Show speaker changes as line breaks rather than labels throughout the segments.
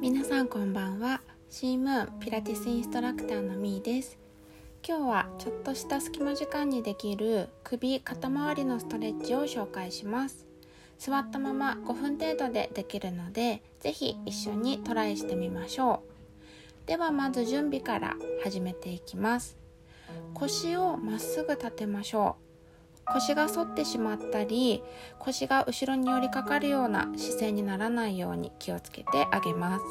皆さんこんばんは。シームーンピラティスインストラクターのみーです。今日はちょっとした隙間時間にできる首肩周りのストレッチを紹介します。座ったまま5分程度でできるので是非一緒にトライしてみましょう。ではまず準備から始めていきます。腰をまっすぐ立てましょう。腰が反ってしまったり腰が後ろに寄りかかるような姿勢にならないように気をつけてあげます。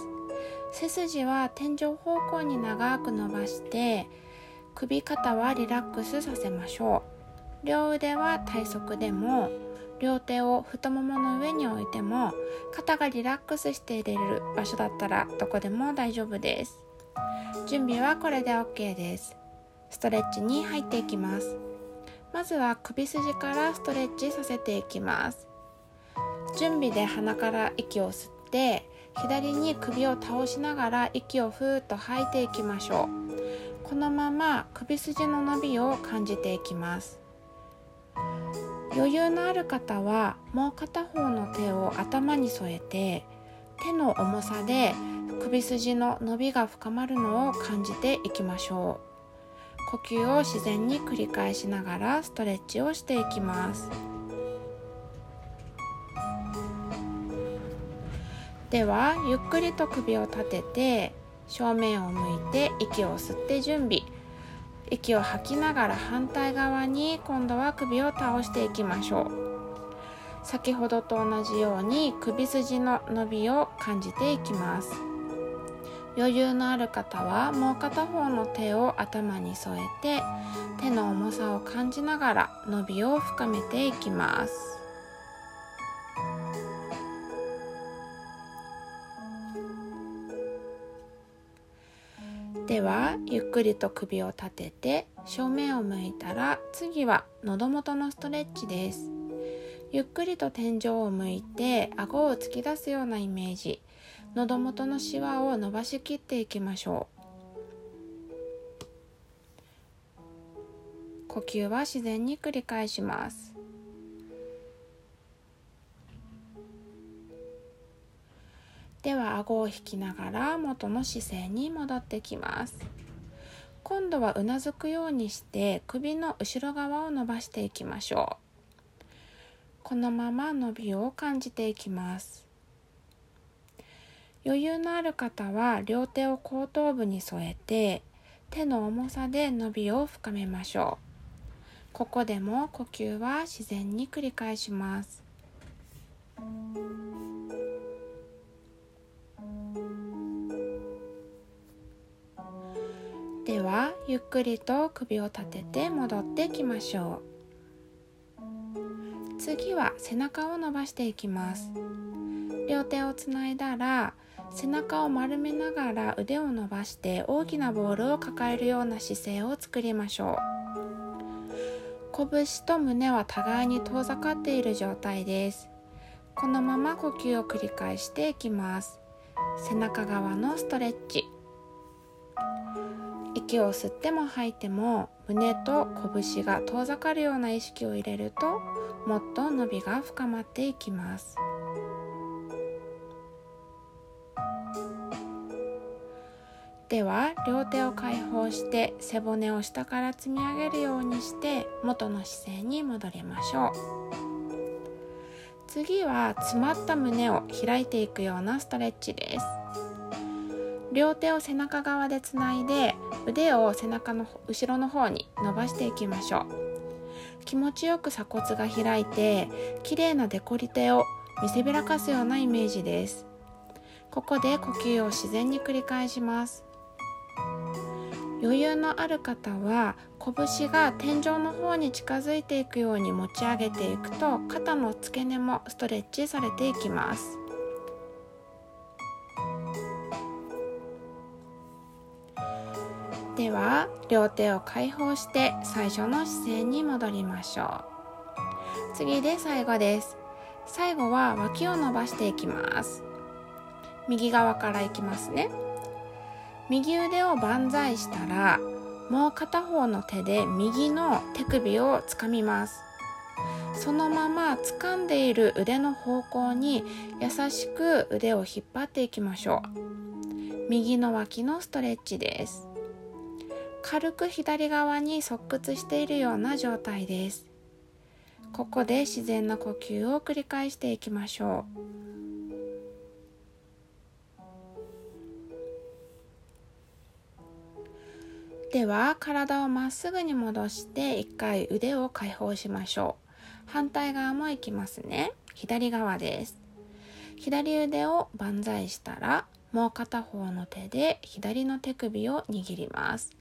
背筋は天井方向に長く伸ばして首肩はリラックスさせましょう。両腕は体側でも両手を太ももの上に置いても肩がリラックスしていれる場所だったらどこでも大丈夫です。準備はこれで OK です。ストレッチに入っていきます。まずは首筋からストレッチさせていきます。準備で鼻から息を吸って左に首を倒しながら息をふーっと吐いていきましょう。このまま首筋の伸びを感じていきます。余裕のある方はもう片方の手を頭に添えて手の重さで首筋の伸びが深まるのを感じていきましょう。呼吸を自然に繰り返しながらストレッチをしていきます。ではゆっくりと首を立てて正面を向いて息を吸って準備。息を吐きながら反対側に今度は首を倒していきましょう。先ほどと同じように首筋の伸びを感じていきます。余裕のある方はもう片方の手を頭に添えて手の重さを感じながら伸びを深めていきます。ではゆっくりと首を立てて正面を向いたら次は喉元のストレッチです。ゆっくりと天井を向いて顎を突き出すようなイメージ。喉元のシワを伸ばしきっていきましょう。呼吸は自然に繰り返します。では顎を引きながら元の姿勢に戻ってきます。今度はうなずくようにして首の後ろ側を伸ばしていきましょう。このまま伸びを感じていきます。余裕のある方は両手を後頭部に添えて手の重さで伸びを深めましょう。ここでも呼吸は自然に繰り返します。ではゆっくりと首を立てて戻ってきましょう。次は背中を伸ばしていきます。両手をつないだら背中を丸めながら腕を伸ばして大きなボールを抱えるような姿勢を作りましょう。拳と胸は互いに遠ざかっている状態です。このまま呼吸を繰り返していきます。背中側のストレッチ。息を吸っても吐いても胸と拳が遠ざかるような意識を入れるともっと伸びが深まっていきます。では両手を解放して背骨を下から積み上げるようにして元の姿勢に戻りましょう。次は詰まった胸を開いていくようなストレッチです。両手を背中側でつないで腕を背中の後ろの方に伸ばしていきましょう。気持ちよく鎖骨が開いて綺麗なデコリテを見せびらかすようなイメージです。ここで呼吸を自然に繰り返します。余裕のある方は拳が天井の方に近づいていくように持ち上げていくと肩の付け根もストレッチされていきます。では両手を解放して最初の姿勢に戻りましょう。次で最後です。最後は脇を伸ばしていきます。右側からいきますね。右腕を万歳したらもう片方の手で右の手首をつかみます。そのまま掴んでいる腕の方向に優しく腕を引っ張っていきましょう。右の脇のストレッチです。軽く左側に側屈しているような状態です。ここで自然な呼吸を繰り返していきましょう。では体をまっすぐに戻して一回腕を解放しましょう。反対側もいきますね。左側です。左腕を万歳したらもう片方の手で左の手首を握ります。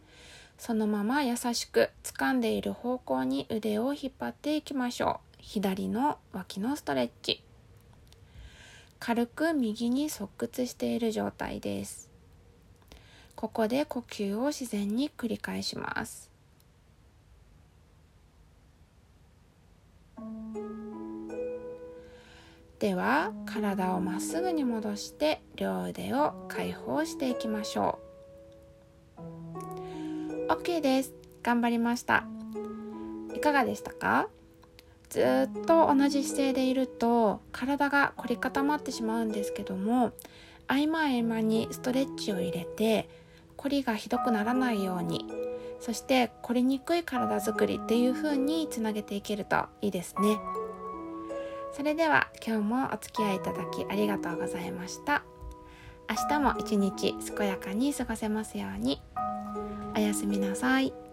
そのまま優しく掴んでいる方向に腕を引っ張っていきましょう。左の脇のストレッチ。軽く右に側屈している状態です。ここで呼吸を自然に繰り返します。では体をまっすぐに戻して両腕を解放していきましょう。OK です。頑張りました。いかがでしたか？ずっと同じ姿勢でいると体が凝り固まってしまうんですけども合間合間にストレッチを入れて凝りがひどくならないようにそして凝りにくい体づくりっていう風につなげていけるといいですね。それでは今日もお付き合いいただきありがとうございました。明日も一日健やかに過ごせますように。おやすみなさい。